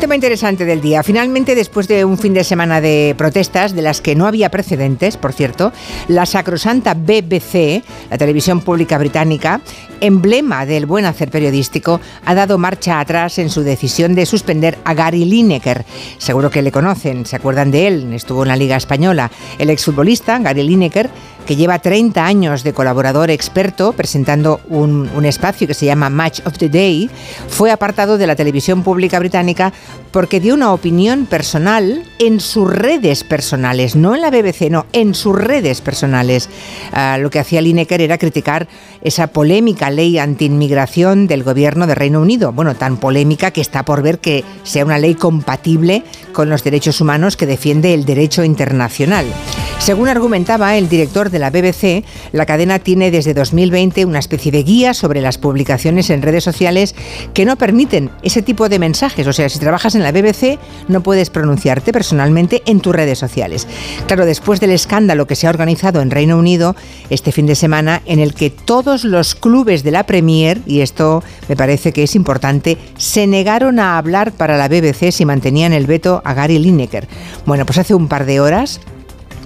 Tema interesante del día. Finalmente, después de un fin de semana de protestas, de las que no había precedentes, por cierto, la sacrosanta BBC, la televisión pública británica, emblema del buen hacer periodístico, ha dado marcha atrás en su decisión de suspender a Gary Lineker. Seguro que le conocen, se acuerdan de él, estuvo en la Liga Española. El exfutbolista, Gary Lineker, que lleva 30 años de colaborador experto presentando un, un, espacio que se llama Match of the Day, fue apartado de la televisión pública británica porque dio una opinión personal en sus redes personales, no en la BBC, no, en sus redes personales. Uh, lo que hacía Lineker era criticar esa polémica ley anti-inmigración del gobierno de Reino Unido. Bueno, tan polémica que está por ver que sea una ley compatible con los derechos humanos que defiende el derecho internacional. Según argumentaba el director de la BBC, la cadena tiene desde 2020 una especie de guía sobre las publicaciones en redes sociales que no permiten ese tipo de mensajes. O sea, si trabajas en la BBC no puedes pronunciarte personalmente en tus redes sociales. Claro, después del escándalo que se ha organizado en Reino Unido este fin de semana en el que todos los clubes de la Premier, y esto me parece que es importante, se negaron a hablar para la BBC si mantenían el veto a Gary Lineker. Bueno, pues hace un par de horas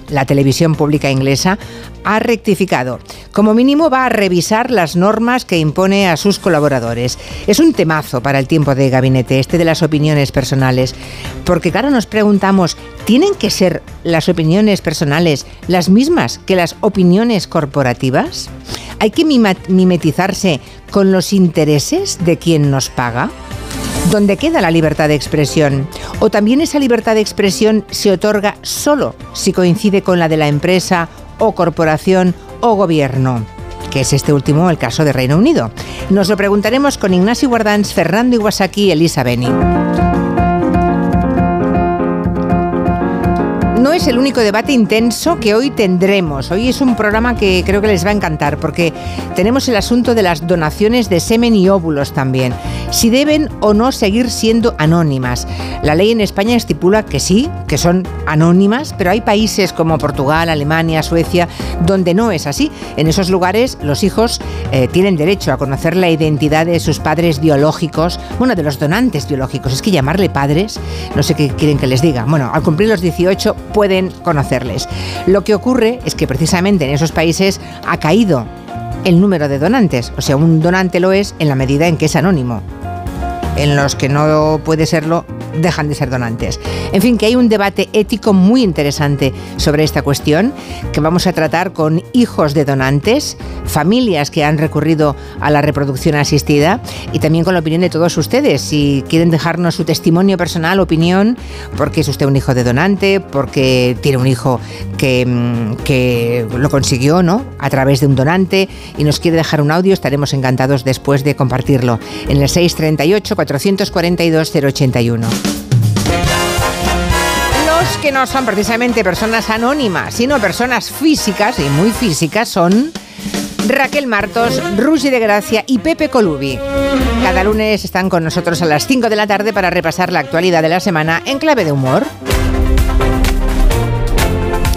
la televisión pública inglesa ha rectificado. Como mínimo va a revisar las normas que impone a sus colaboradores. Es un temazo para el tiempo de gabinete, este de las opiniones personales. Porque claro, nos preguntamos, ¿tienen que ser las opiniones personales las mismas que las opiniones corporativas? ¿Hay que mimetizarse con los intereses de quien nos paga? ¿Dónde queda la libertad de expresión? ¿O también esa libertad de expresión se otorga solo si coincide con la de la empresa o corporación o gobierno? que es este último el caso de Reino Unido. Nos lo preguntaremos con Ignacio Guardans, Fernando Iwasaki y Elisa Beni. no es el único debate intenso que hoy tendremos. Hoy es un programa que creo que les va a encantar porque tenemos el asunto de las donaciones de semen y óvulos también. Si deben o no seguir siendo anónimas. La ley en España estipula que sí, que son anónimas, pero hay países como Portugal, Alemania, Suecia, donde no es así. En esos lugares los hijos eh, tienen derecho a conocer la identidad de sus padres biológicos, bueno, de los donantes biológicos. Es que llamarle padres, no sé qué quieren que les diga. Bueno, al cumplir los 18 pueden conocerles. Lo que ocurre es que precisamente en esos países ha caído el número de donantes. O sea, un donante lo es en la medida en que es anónimo. En los que no puede serlo, dejan de ser donantes. En fin, que hay un debate ético muy interesante sobre esta cuestión que vamos a tratar con hijos de donantes, familias que han recurrido a la reproducción asistida y también con la opinión de todos ustedes. Si quieren dejarnos su testimonio personal, opinión, porque es usted un hijo de donante, porque tiene un hijo que, mm, que lo consiguió, ¿no? A través de un donante y nos quiere dejar un audio, estaremos encantados después de compartirlo en el 638 442 081 que no son precisamente personas anónimas, sino personas físicas y muy físicas son Raquel Martos, Rusi de Gracia y Pepe Colubi. Cada lunes están con nosotros a las 5 de la tarde para repasar la actualidad de la semana en clave de humor.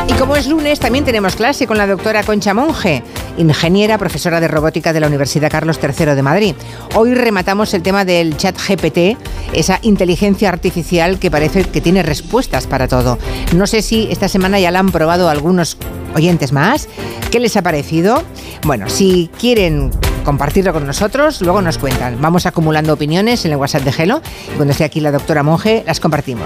Y como es lunes, también tenemos clase con la doctora Concha Monge, ingeniera, profesora de robótica de la Universidad Carlos III de Madrid. Hoy rematamos el tema del chat GPT, esa inteligencia artificial que parece que tiene respuestas para todo. No sé si esta semana ya la han probado algunos oyentes más. ¿Qué les ha parecido? Bueno, si quieren compartirlo con nosotros, luego nos cuentan. Vamos acumulando opiniones en el WhatsApp de Gelo y cuando esté aquí la doctora Monge las compartimos.